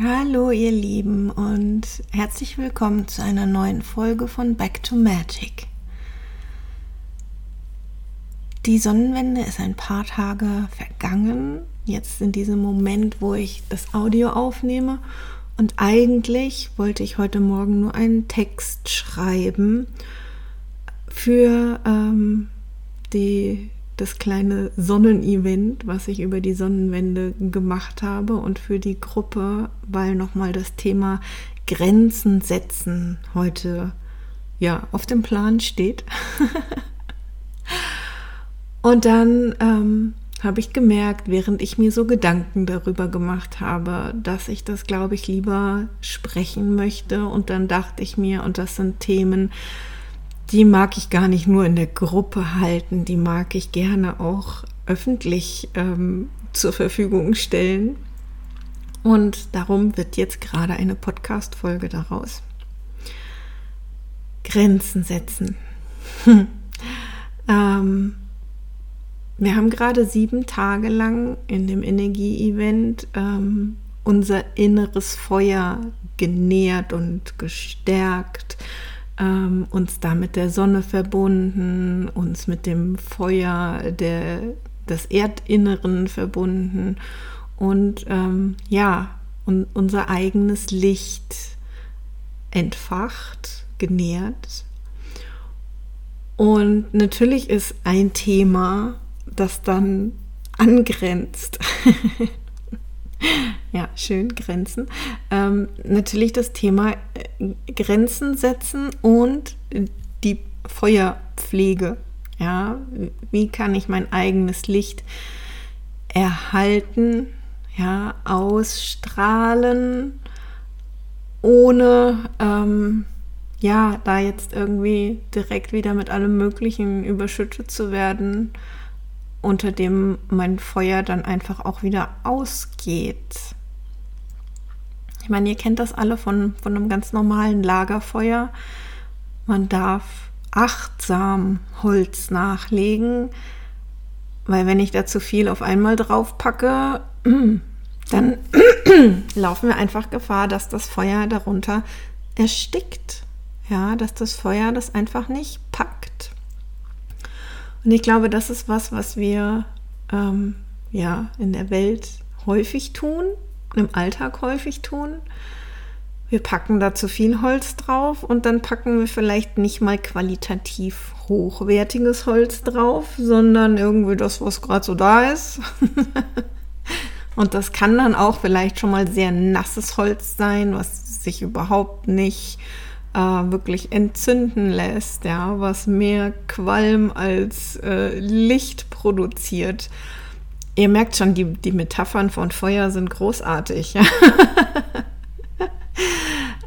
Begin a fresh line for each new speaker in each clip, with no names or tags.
Hallo ihr Lieben und herzlich willkommen zu einer neuen Folge von Back to Magic. Die Sonnenwende ist ein paar Tage vergangen, jetzt in diesem Moment, wo ich das Audio aufnehme und eigentlich wollte ich heute Morgen nur einen Text schreiben für ähm, die das kleine Sonnenevent, was ich über die Sonnenwende gemacht habe und für die Gruppe, weil nochmal das Thema Grenzen setzen heute ja auf dem Plan steht. und dann ähm, habe ich gemerkt, während ich mir so Gedanken darüber gemacht habe, dass ich das, glaube ich, lieber sprechen möchte. Und dann dachte ich mir, und das sind Themen, die mag ich gar nicht nur in der Gruppe halten, die mag ich gerne auch öffentlich ähm, zur Verfügung stellen. Und darum wird jetzt gerade eine Podcast-Folge daraus. Grenzen setzen. ähm, wir haben gerade sieben Tage lang in dem Energie-Event ähm, unser inneres Feuer genährt und gestärkt ähm, uns da mit der Sonne verbunden, uns mit dem Feuer der, des Erdinneren verbunden und ähm, ja, und unser eigenes Licht entfacht, genährt. Und natürlich ist ein Thema, das dann angrenzt Ja, schön, Grenzen. Ähm, natürlich das Thema äh, Grenzen setzen und die Feuerpflege. Ja, wie kann ich mein eigenes Licht erhalten, ja, ausstrahlen, ohne ähm, ja, da jetzt irgendwie direkt wieder mit allem Möglichen überschüttet zu werden unter dem mein Feuer dann einfach auch wieder ausgeht. Ich meine, ihr kennt das alle von, von einem ganz normalen Lagerfeuer. Man darf achtsam Holz nachlegen, weil wenn ich da zu viel auf einmal drauf packe, dann laufen wir einfach Gefahr, dass das Feuer darunter erstickt. Ja, dass das Feuer das einfach nicht. Und ich glaube, das ist was, was wir ähm, ja in der Welt häufig tun, im Alltag häufig tun. Wir packen da zu viel Holz drauf und dann packen wir vielleicht nicht mal qualitativ hochwertiges Holz drauf, sondern irgendwie das, was gerade so da ist. und das kann dann auch vielleicht schon mal sehr nasses Holz sein, was sich überhaupt nicht äh, wirklich entzünden lässt, ja, was mehr Qualm als äh, Licht produziert. Ihr merkt schon, die, die Metaphern von Feuer sind großartig.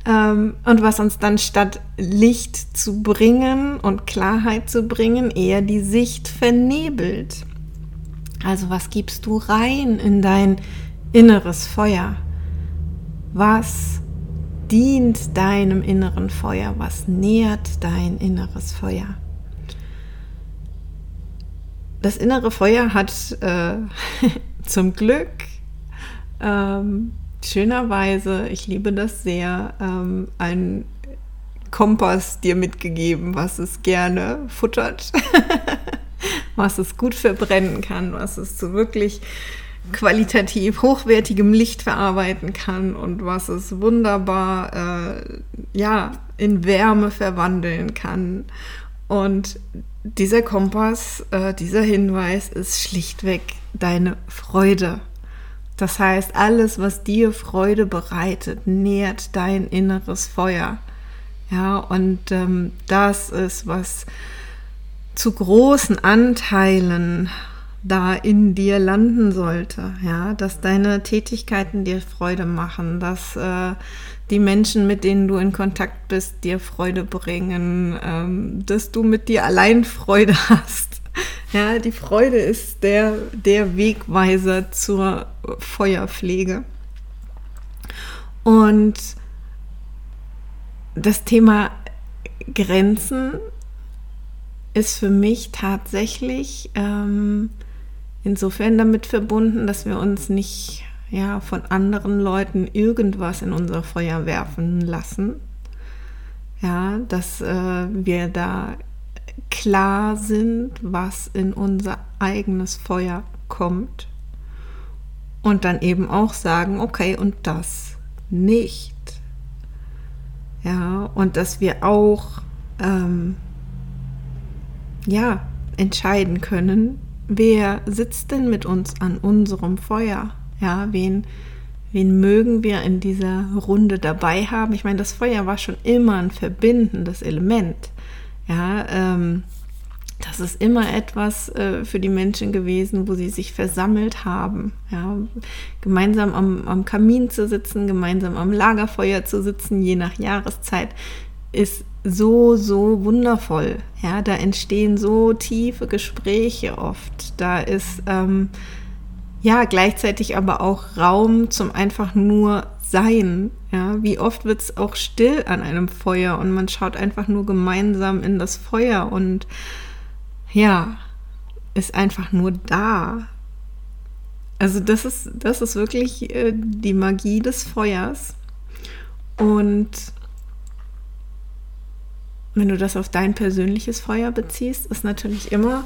Ähm, und was uns dann statt Licht zu bringen und Klarheit zu bringen, eher die Sicht vernebelt. Also was gibst du rein in dein inneres Feuer? Was dient deinem inneren Feuer? Was nährt dein inneres Feuer? Das innere Feuer hat äh, zum Glück ähm, schönerweise, ich liebe das sehr, ähm, einen Kompass dir mitgegeben, was es gerne futtert, was es gut verbrennen kann, was es so wirklich qualitativ hochwertigem Licht verarbeiten kann und was es wunderbar äh, ja, in Wärme verwandeln kann. Und dieser Kompass, äh, dieser Hinweis ist schlichtweg deine Freude. Das heißt, alles, was dir Freude bereitet, nährt dein inneres Feuer. Ja, und ähm, das ist, was zu großen Anteilen da in dir landen sollte, ja, dass deine Tätigkeiten dir Freude machen, dass äh, die Menschen, mit denen du in Kontakt bist, dir Freude bringen, ähm, dass du mit dir allein Freude hast. Ja, die Freude ist der, der Wegweiser zur Feuerpflege. Und das Thema Grenzen ist für mich tatsächlich ähm, insofern damit verbunden, dass wir uns nicht ja, von anderen Leuten irgendwas in unser Feuer werfen lassen. Ja, dass äh, wir da klar sind, was in unser eigenes Feuer kommt. Und dann eben auch sagen, okay, und das nicht. Ja, und dass wir auch ähm, ja, entscheiden können, wer sitzt denn mit uns an unserem Feuer? Ja, wen, wen mögen wir in dieser Runde dabei haben? Ich meine, das Feuer war schon immer ein verbindendes Element. Ja, ähm, das ist immer etwas äh, für die Menschen gewesen, wo sie sich versammelt haben. Ja, gemeinsam am, am Kamin zu sitzen, gemeinsam am Lagerfeuer zu sitzen, je nach Jahreszeit, ist so, so wundervoll. Ja, da entstehen so tiefe Gespräche oft. Da ist ähm, ja gleichzeitig aber auch Raum zum einfach nur Sein. Ja, wie oft wird es auch still an einem Feuer und man schaut einfach nur gemeinsam in das Feuer und ja, ist einfach nur da. Also das ist, das ist wirklich äh, die Magie des Feuers. Und wenn du das auf dein persönliches Feuer beziehst, ist natürlich immer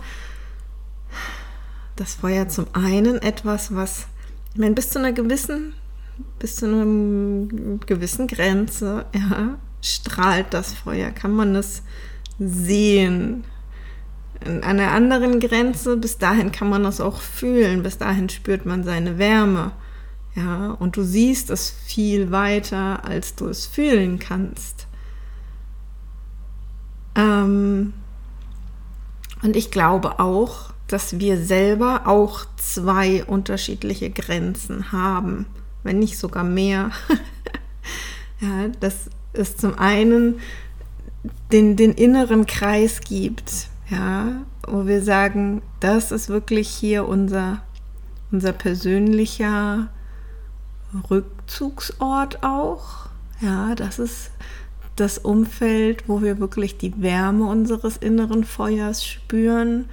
das Feuer zum einen etwas, was, ich meine, bis zu einer gewissen, bis zu einer gewissen Grenze, ja, strahlt das Feuer, kann man es sehen. An einer anderen Grenze, bis dahin kann man das auch fühlen, bis dahin spürt man seine Wärme. Ja, und du siehst es viel weiter, als du es fühlen kannst. Ähm, und ich glaube auch, dass wir selber auch zwei unterschiedliche Grenzen haben, wenn nicht sogar mehr. ja, dass es zum einen den, den inneren Kreis gibt, ja, wo wir sagen, das ist wirklich hier unser, unser persönlicher Rückzugsort auch. Ja, das ist das Umfeld, wo wir wirklich die Wärme unseres inneren Feuers spüren.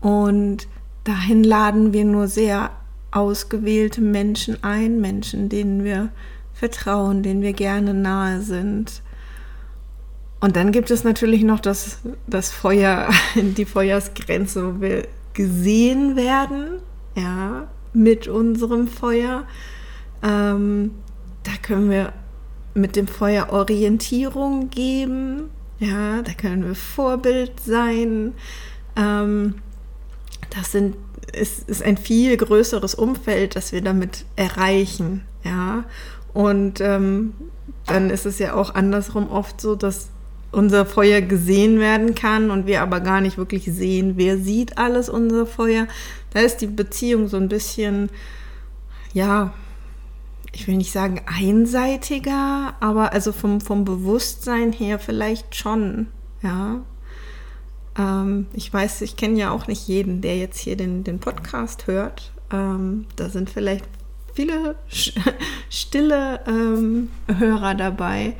Und dahin laden wir nur sehr ausgewählte Menschen ein, Menschen, denen wir vertrauen, denen wir gerne nahe sind. Und dann gibt es natürlich noch das, das Feuer, die Feuersgrenze, wo wir gesehen werden, ja, mit unserem Feuer. Ähm, da können wir mit dem Feuer Orientierung geben. Ja, da können wir Vorbild sein. Ähm, das sind, ist, ist ein viel größeres Umfeld, das wir damit erreichen. Ja, und ähm, dann ist es ja auch andersrum oft so, dass unser Feuer gesehen werden kann und wir aber gar nicht wirklich sehen, wer sieht alles unser Feuer. Da ist die Beziehung so ein bisschen, ja, ich will nicht sagen einseitiger, aber also vom, vom Bewusstsein her vielleicht schon, ja. Ähm, ich weiß, ich kenne ja auch nicht jeden, der jetzt hier den, den Podcast hört. Ähm, da sind vielleicht viele stille ähm, Hörer dabei.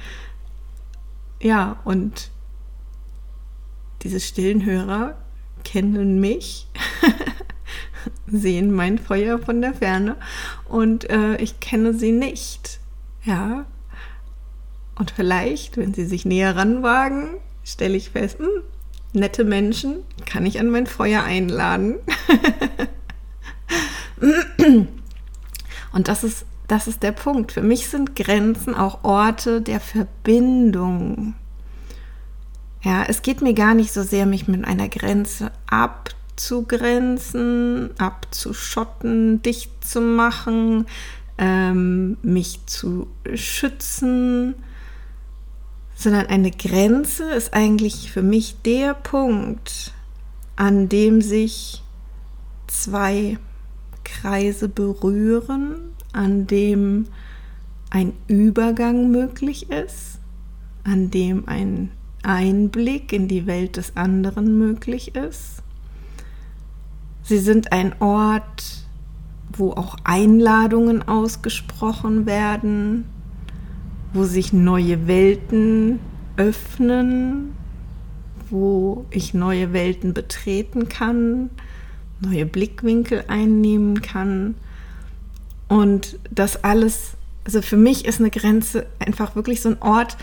Ja, und diese stillen Hörer kennen mich sehen mein Feuer von der Ferne und äh, ich kenne sie nicht. Ja. Und vielleicht, wenn sie sich näher ranwagen, stelle ich fest, mh, hm, nette Menschen kann ich an mein Feuer einladen. und das ist, das ist der Punkt. Für mich sind Grenzen auch Orte der Verbindung. Ja, es geht mir gar nicht so sehr, mich mit einer Grenze abzuhalten abzugrenzen, abzuschotten, dicht zu machen, ähm, mich zu schützen, sondern eine Grenze ist eigentlich für mich der Punkt, an dem sich zwei Kreise berühren, an dem ein Übergang möglich ist, an dem ein Einblick in die Welt des anderen möglich ist Sie sind ein Ort, wo auch Einladungen ausgesprochen werden, wo sich neue Welten öffnen, wo ich neue Welten betreten kann, neue Blickwinkel einnehmen kann. Und das alles, also für mich ist eine Grenze einfach wirklich so ein Ort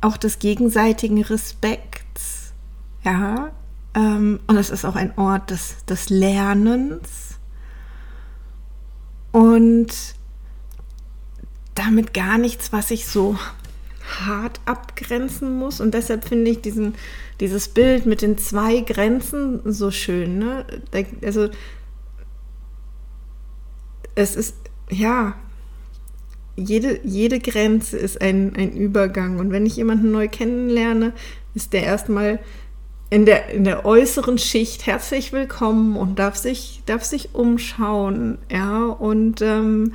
auch des gegenseitigen Respekts. Ja, ähm, und es ist auch ein Ort des, des Lernens. Und damit gar nichts, was ich so hart abgrenzen muss. Und deshalb finde ich diesen, dieses Bild mit den zwei Grenzen so schön. Ne? Also es ist, ja, jede, jede Grenze ist ein, ein Übergang. Und wenn ich jemanden neu kennenlerne, ist der erstmal in der, in der äußeren Schicht herzlich willkommen und darf sich, darf sich umschauen. Ja, und ähm,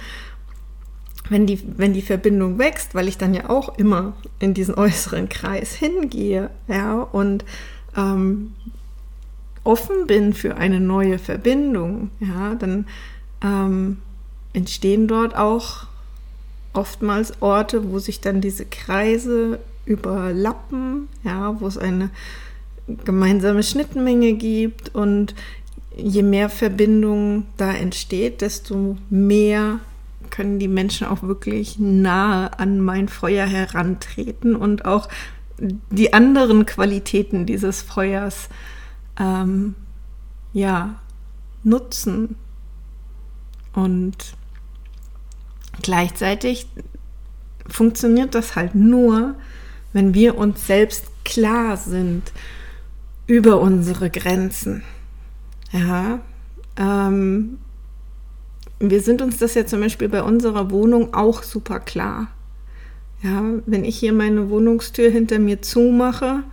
wenn die, wenn die Verbindung wächst, weil ich dann ja auch immer in diesen äußeren Kreis hingehe, ja, und ähm, offen bin für eine neue Verbindung, ja, dann ähm, entstehen dort auch oftmals Orte, wo sich dann diese Kreise überlappen, ja, wo es eine gemeinsame Schnittmenge gibt und je mehr Verbindung da entsteht, desto mehr können die Menschen auch wirklich nahe an mein Feuer herantreten und auch die anderen Qualitäten dieses Feuers ähm, ja nutzen. Und gleichzeitig funktioniert das halt nur, wenn wir uns selbst klar sind über unsere Grenzen. Ja, ähm, wir sind uns das ja zum Beispiel bei unserer Wohnung auch super klar. Ja, wenn ich hier meine Wohnungstür hinter mir zumache,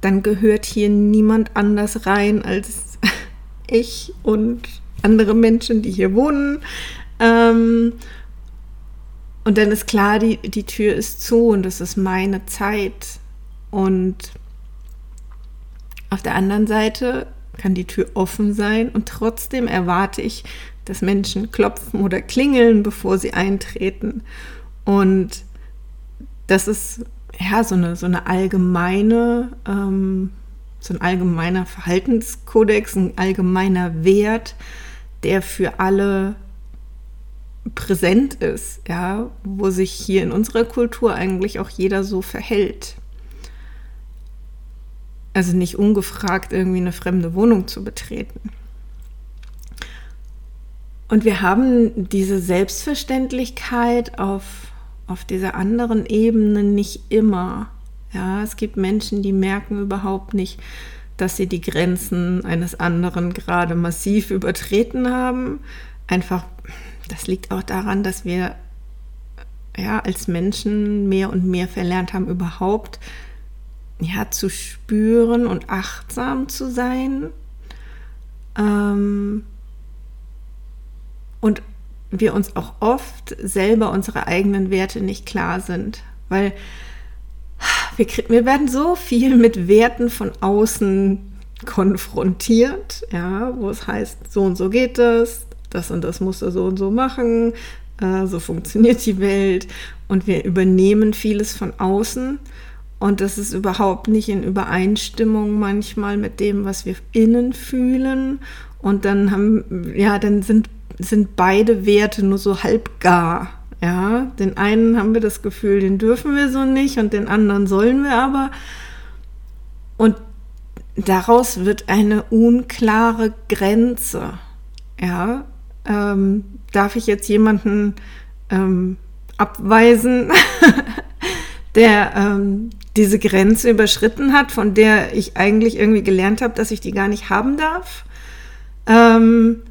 dann gehört hier niemand anders rein als ich und andere Menschen, die hier wohnen. Ähm, und dann ist klar, die, die Tür ist zu und das ist meine Zeit. Und auf der anderen Seite kann die Tür offen sein und trotzdem erwarte ich, dass Menschen klopfen oder klingeln, bevor sie eintreten. Und das ist ja so eine, so eine allgemeine, ähm, so ein allgemeiner Verhaltenskodex, ein allgemeiner Wert, der für alle präsent ist, ja, wo sich hier in unserer Kultur eigentlich auch jeder so verhält. Also nicht ungefragt irgendwie eine fremde Wohnung zu betreten. Und wir haben diese Selbstverständlichkeit auf, auf dieser anderen Ebene nicht immer. Ja, es gibt Menschen, die merken überhaupt nicht, dass sie die Grenzen eines anderen gerade massiv übertreten haben. Einfach, das liegt auch daran, dass wir ja als Menschen mehr und mehr verlernt haben, überhaupt ja zu spüren und achtsam zu sein. Ähm, und wir uns auch oft selber unsere eigenen Werte nicht klar sind, weil wir, wir werden so viel mit Werten von außen konfrontiert, ja, wo es heißt, so und so geht das, das und das musst du so und so machen, äh, so funktioniert die Welt und wir übernehmen vieles von außen und das ist überhaupt nicht in Übereinstimmung manchmal mit dem, was wir innen fühlen und dann haben, ja, dann sind sind beide Werte nur so halbgar. Ja, den einen haben wir das Gefühl, den dürfen wir so nicht und den anderen sollen wir aber. Und daraus wird eine unklare Grenze. Ja, ähm, darf ich jetzt jemanden ähm, abweisen, der ähm, diese Grenze überschritten hat, von der ich eigentlich irgendwie gelernt habe, dass ich die gar nicht haben darf? Ähm,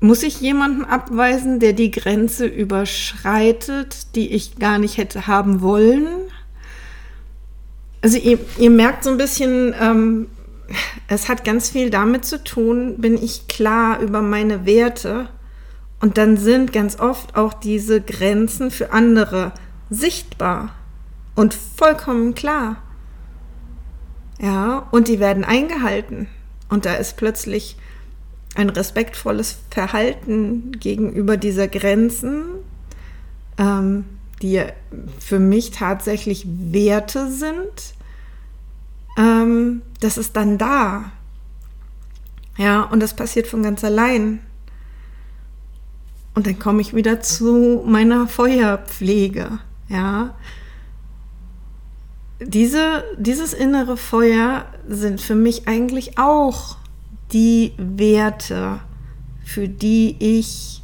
muss ich jemanden abweisen, der die Grenze überschreitet, die ich gar nicht hätte haben wollen? Also ihr, ihr merkt so ein bisschen, ähm, es hat ganz viel damit zu tun, bin ich klar über meine Werte und dann sind ganz oft auch diese Grenzen für andere sichtbar und vollkommen klar. Ja, und die werden eingehalten. Und da ist plötzlich ein respektvolles Verhalten gegenüber dieser Grenzen, ähm, die für mich tatsächlich Werte sind, ähm, das ist dann da. Ja, und das passiert von ganz allein. und dann komme ich wieder zu meiner Feuerpflege, ja. Diese, dieses innere Feuer sind für mich eigentlich auch die Werte, für die ich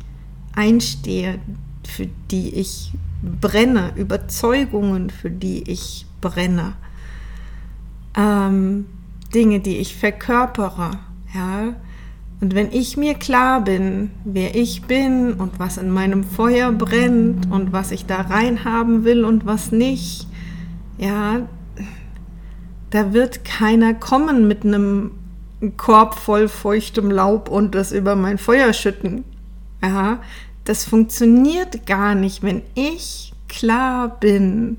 einstehe, für die ich brenne, Überzeugungen, für die ich brenne, ähm, Dinge, die ich verkörpere, ja. Und wenn ich mir klar bin, wer ich bin und was in meinem Feuer brennt und was ich da reinhaben will und was nicht, ja, da wird keiner kommen mit einem Korb voll feuchtem Laub und das über mein Feuer schütten. Ja, das funktioniert gar nicht, wenn ich klar bin.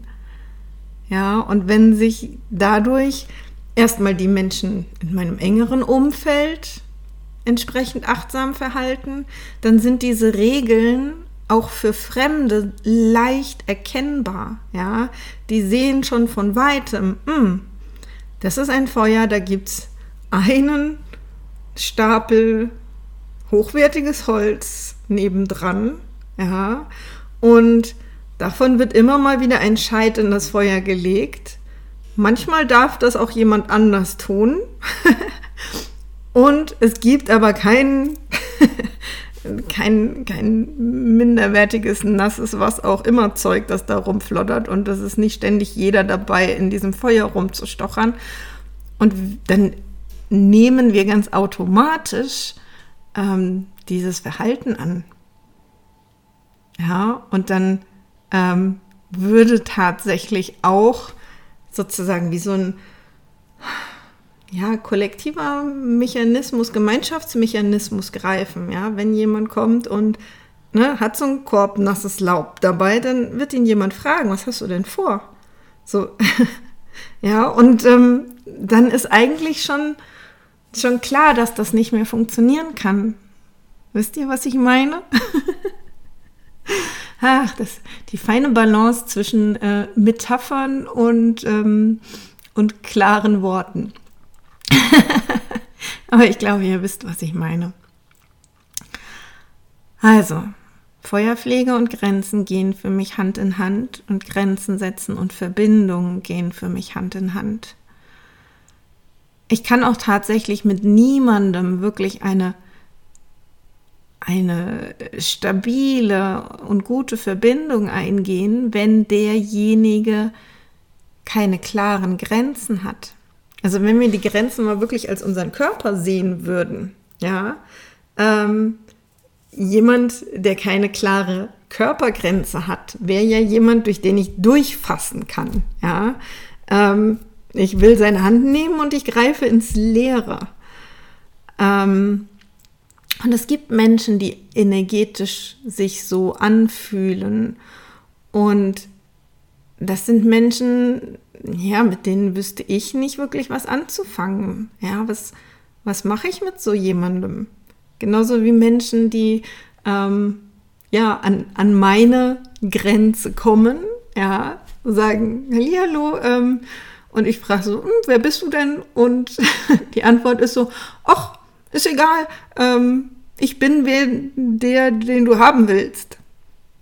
Ja, und wenn sich dadurch erstmal die Menschen in meinem engeren Umfeld entsprechend achtsam verhalten, dann sind diese Regeln auch für Fremde leicht erkennbar. Ja, die sehen schon von weitem, hm, das ist ein Feuer, da gibt es einen Stapel hochwertiges Holz nebendran, ja, und davon wird immer mal wieder ein Scheit in das Feuer gelegt. Manchmal darf das auch jemand anders tun. und es gibt aber kein, kein, kein minderwertiges, nasses, was auch immer Zeug, das da rumflottert. Und das ist nicht ständig jeder dabei, in diesem Feuer rumzustochern. Und dann nehmen wir ganz automatisch ähm, dieses Verhalten an. Ja, und dann ähm, würde tatsächlich auch sozusagen wie so ein ja, kollektiver Mechanismus, Gemeinschaftsmechanismus greifen. Ja, wenn jemand kommt und ne, hat so einen Korb nasses Laub dabei, dann wird ihn jemand fragen, was hast du denn vor? So, ja, und ähm, dann ist eigentlich schon schon klar, dass das nicht mehr funktionieren kann. Wisst ihr, was ich meine? Ach, das, die feine Balance zwischen äh, Metaphern und, ähm, und klaren Worten. Aber ich glaube, ihr wisst, was ich meine. Also, Feuerpflege und Grenzen gehen für mich Hand in Hand und Grenzen setzen und Verbindungen gehen für mich Hand in Hand ich kann auch tatsächlich mit niemandem wirklich eine, eine stabile und gute Verbindung eingehen, wenn derjenige keine klaren Grenzen hat. Also wenn wir die Grenzen mal wirklich als unseren Körper sehen würden, ja, ähm, jemand, der keine klare Körpergrenze hat, wäre ja jemand, durch den ich durchfassen kann, ja. Ähm, ich will seine Hand nehmen und ich greife ins Leere. Ähm, und es gibt Menschen, die energetisch sich so anfühlen. Und das sind Menschen, ja, mit denen wüsste ich nicht wirklich was anzufangen. Ja, was, was mache ich mit so jemandem? Genauso wie Menschen, die ähm, ja an, an meine Grenze kommen, ja, sagen, Hallo, ähm, und ich frage so, hm, wer bist du denn? Und die Antwort ist so, ach, ist egal, ähm, ich bin wer, der, den du haben willst.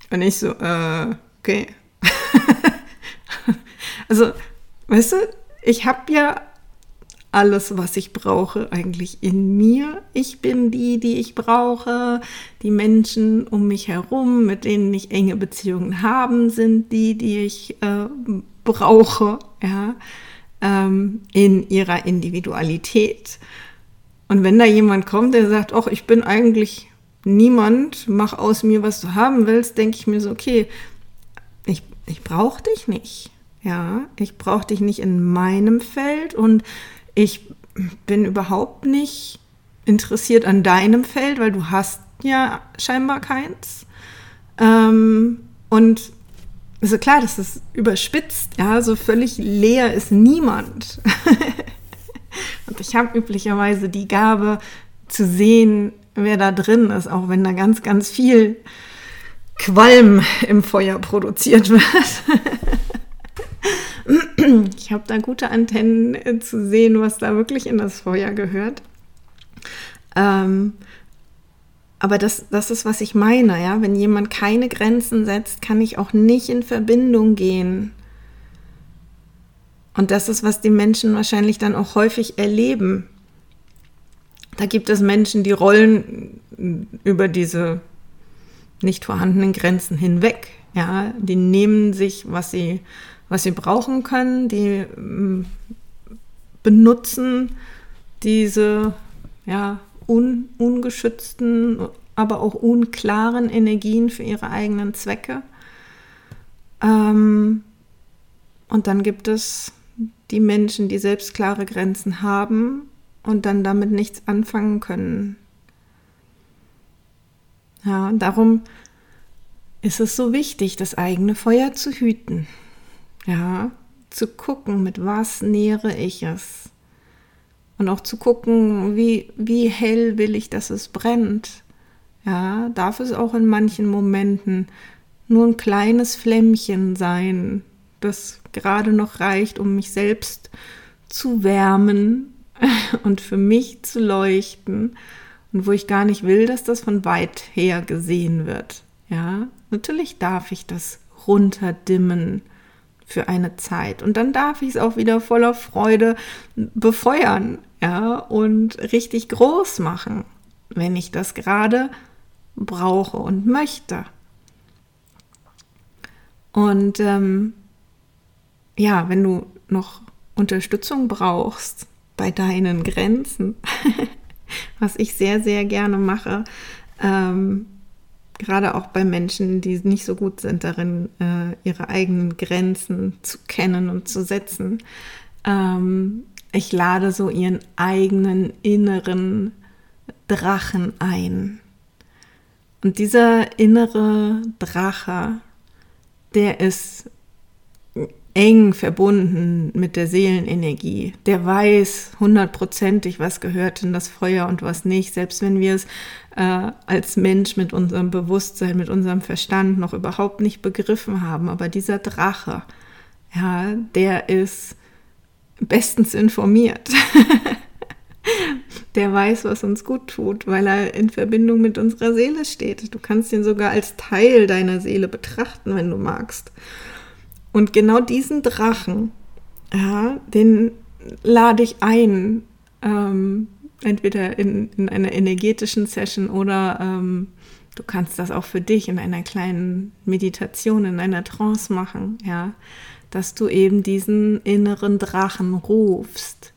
Und ich so, äh, okay. also, weißt du, ich habe ja alles, was ich brauche, eigentlich in mir. Ich bin die, die ich brauche. Die Menschen um mich herum, mit denen ich enge Beziehungen habe, sind die, die ich äh, brauche. Ja ähm, in ihrer Individualität. Und wenn da jemand kommt, der sagt, ach, ich bin eigentlich niemand, mach aus mir, was du haben willst, denke ich mir so, okay, ich, ich brauche dich nicht. Ja, ich brauche dich nicht in meinem Feld und ich bin überhaupt nicht interessiert an deinem Feld, weil du hast ja scheinbar keins. Ähm, und also klar, das ist überspitzt, ja, so völlig leer ist niemand. und ich habe üblicherweise die Gabe zu sehen, wer da drin ist, auch wenn da ganz, ganz viel Qualm im Feuer produziert wird. ich habe da gute Antennen äh, zu sehen, was da wirklich in das Feuer gehört. Ähm, aber das, das ist, was ich meine, ja. Wenn jemand keine Grenzen setzt, kann ich auch nicht in Verbindung gehen. Und das ist, was die Menschen wahrscheinlich dann auch häufig erleben. Da gibt es Menschen, die rollen über diese nicht vorhandenen Grenzen hinweg. Ja, die nehmen sich, was sie, was sie brauchen können, die mm, benutzen diese ja, un, ungeschützten, aber auch unklaren Energien für ihre eigenen Zwecke. Ähm, und dann gibt es die Menschen, die selbst klare Grenzen haben und dann damit nichts anfangen können. Ja, und darum ist es so wichtig, das eigene Feuer zu hüten. Ja, zu gucken, mit was nähere ich es. Und auch zu gucken, wie, wie hell will ich, dass es brennt. Ja, darf es auch in manchen Momenten nur ein kleines Flämmchen sein, das gerade noch reicht, um mich selbst zu wärmen und für mich zu leuchten und wo ich gar nicht will, dass das von weit her gesehen wird. Ja, natürlich darf ich das runterdimmen für eine Zeit und dann darf ich es auch wieder voller Freude befeuern, ja, und richtig groß machen, wenn ich das gerade brauche und möchte. Und ähm, ja, wenn du noch Unterstützung brauchst bei deinen Grenzen, was ich sehr, sehr gerne mache, ähm, gerade auch bei Menschen, die nicht so gut sind darin, äh, ihre eigenen Grenzen zu kennen und zu setzen. Ähm, ich lade so ihren eigenen inneren Drachen ein. Und dieser innere Drache, der ist eng verbunden mit der Seelenenergie. Der weiß hundertprozentig, was gehört in das Feuer und was nicht, selbst wenn wir es äh, als Mensch mit unserem Bewusstsein, mit unserem Verstand noch überhaupt nicht begriffen haben. Aber dieser Drache, ja, der ist bestens informiert. der weiß, was uns gut tut, weil er in Verbindung mit unserer Seele steht. Du kannst ihn sogar als Teil deiner Seele betrachten, wenn du magst. Und genau diesen Drachen, ja, den lade ich ein, ähm, entweder in, in einer energetischen Session oder ähm, du kannst das auch für dich in einer kleinen Meditation, in einer Trance machen, ja, dass du eben diesen inneren Drachen rufst.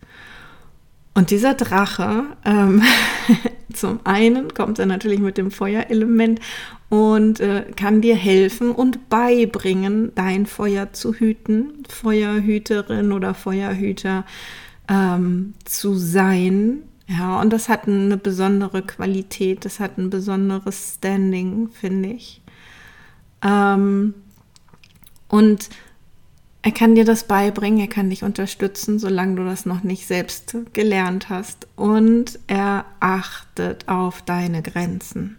Und dieser Drache, ähm, zum einen kommt er natürlich mit dem Feuerelement und äh, kann dir helfen und beibringen, dein Feuer zu hüten, Feuerhüterin oder Feuerhüter ähm, zu sein. Ja, und das hat eine besondere Qualität, das hat ein besonderes Standing, finde ich. Ähm, und er kann dir das beibringen, er kann dich unterstützen, solange du das noch nicht selbst gelernt hast. Und er achtet auf deine Grenzen.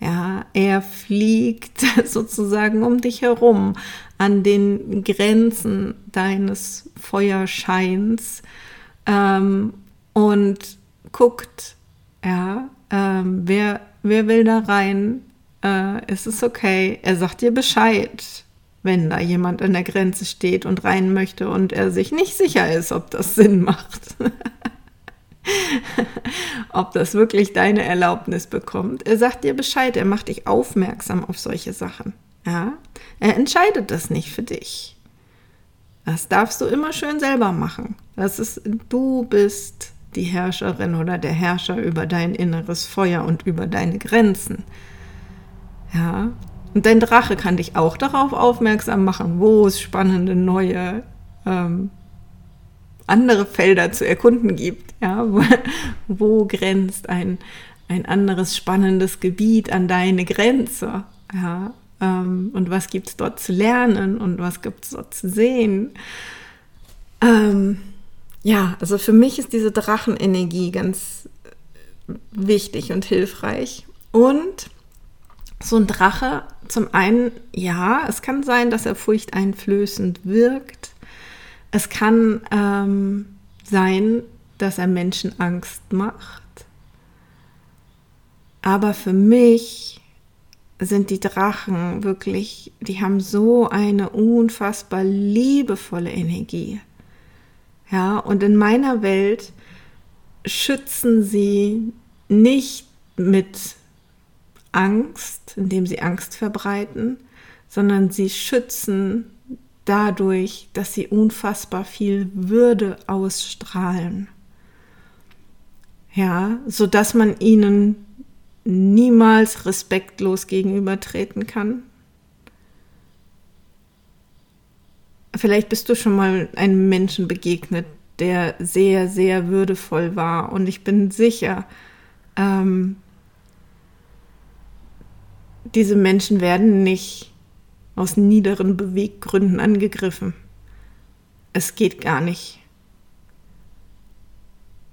Ja, er fliegt sozusagen um dich herum an den Grenzen deines Feuerscheins ähm, und guckt, ja, ähm, wer, wer will da rein? Äh, ist es okay? Er sagt dir Bescheid, wenn da jemand an der Grenze steht und rein möchte und er sich nicht sicher ist, ob das Sinn macht. ob das wirklich deine Erlaubnis bekommt. Er sagt dir Bescheid, er macht dich aufmerksam auf solche Sachen. Ja? Er entscheidet das nicht für dich. Das darfst du immer schön selber machen. Das ist, du bist die Herrscherin oder der Herrscher über dein inneres Feuer und über deine Grenzen. Ja. Und dein Drache kann dich auch darauf aufmerksam machen, wo es spannende neue ähm, andere Felder zu erkunden gibt. Ja, wo, wo grenzt ein, ein anderes spannendes Gebiet an deine Grenze? Ja, ähm, und was gibt es dort zu lernen und was gibt es dort zu sehen? Ähm, ja, also für mich ist diese Drachenenergie ganz wichtig und hilfreich. Und so ein Drache, zum einen, ja, es kann sein, dass er furchteinflößend wirkt. Es kann ähm, sein, dass er Menschen Angst macht. Aber für mich sind die Drachen wirklich, die haben so eine unfassbar liebevolle Energie. Ja, und in meiner Welt schützen sie nicht mit Angst, indem sie Angst verbreiten, sondern sie schützen dadurch, dass sie unfassbar viel Würde ausstrahlen. Ja, so dass man ihnen niemals respektlos gegenübertreten kann. Vielleicht bist du schon mal einem Menschen begegnet, der sehr, sehr würdevoll war. Und ich bin sicher, ähm, diese Menschen werden nicht aus niederen Beweggründen angegriffen. Es geht gar nicht,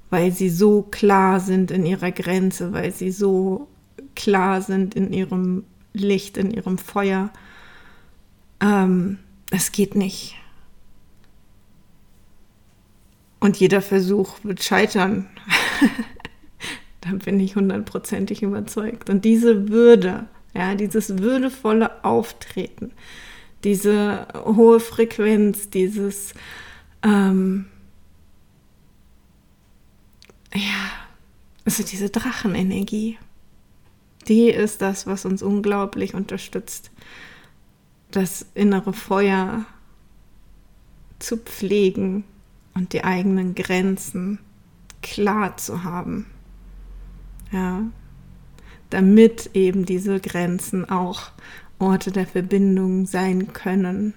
weil sie so klar sind in ihrer Grenze, weil sie so klar sind in ihrem Licht, in ihrem Feuer. Ähm, es geht nicht. Und jeder Versuch wird scheitern. da bin ich hundertprozentig überzeugt. Und diese Würde, ja, dieses würdevolle Auftreten, diese hohe Frequenz, dieses, ähm, ja, also diese Drachenenergie, die ist das, was uns unglaublich unterstützt, das innere Feuer zu pflegen und die eigenen Grenzen klar zu haben. Ja, damit eben diese Grenzen auch Orte der Verbindung sein können.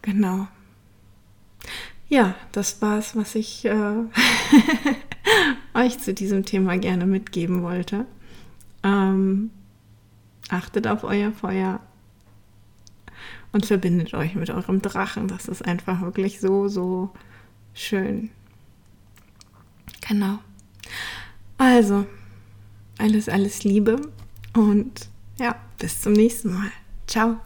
Genau. Ja, das war es, was ich äh, euch zu diesem Thema gerne mitgeben wollte. Ähm, achtet auf euer Feuer und verbindet euch mit eurem Drachen. Das ist einfach wirklich so, so schön. Genau. Also, alles, alles Liebe und ja, bis zum nächsten Mal. Ciao.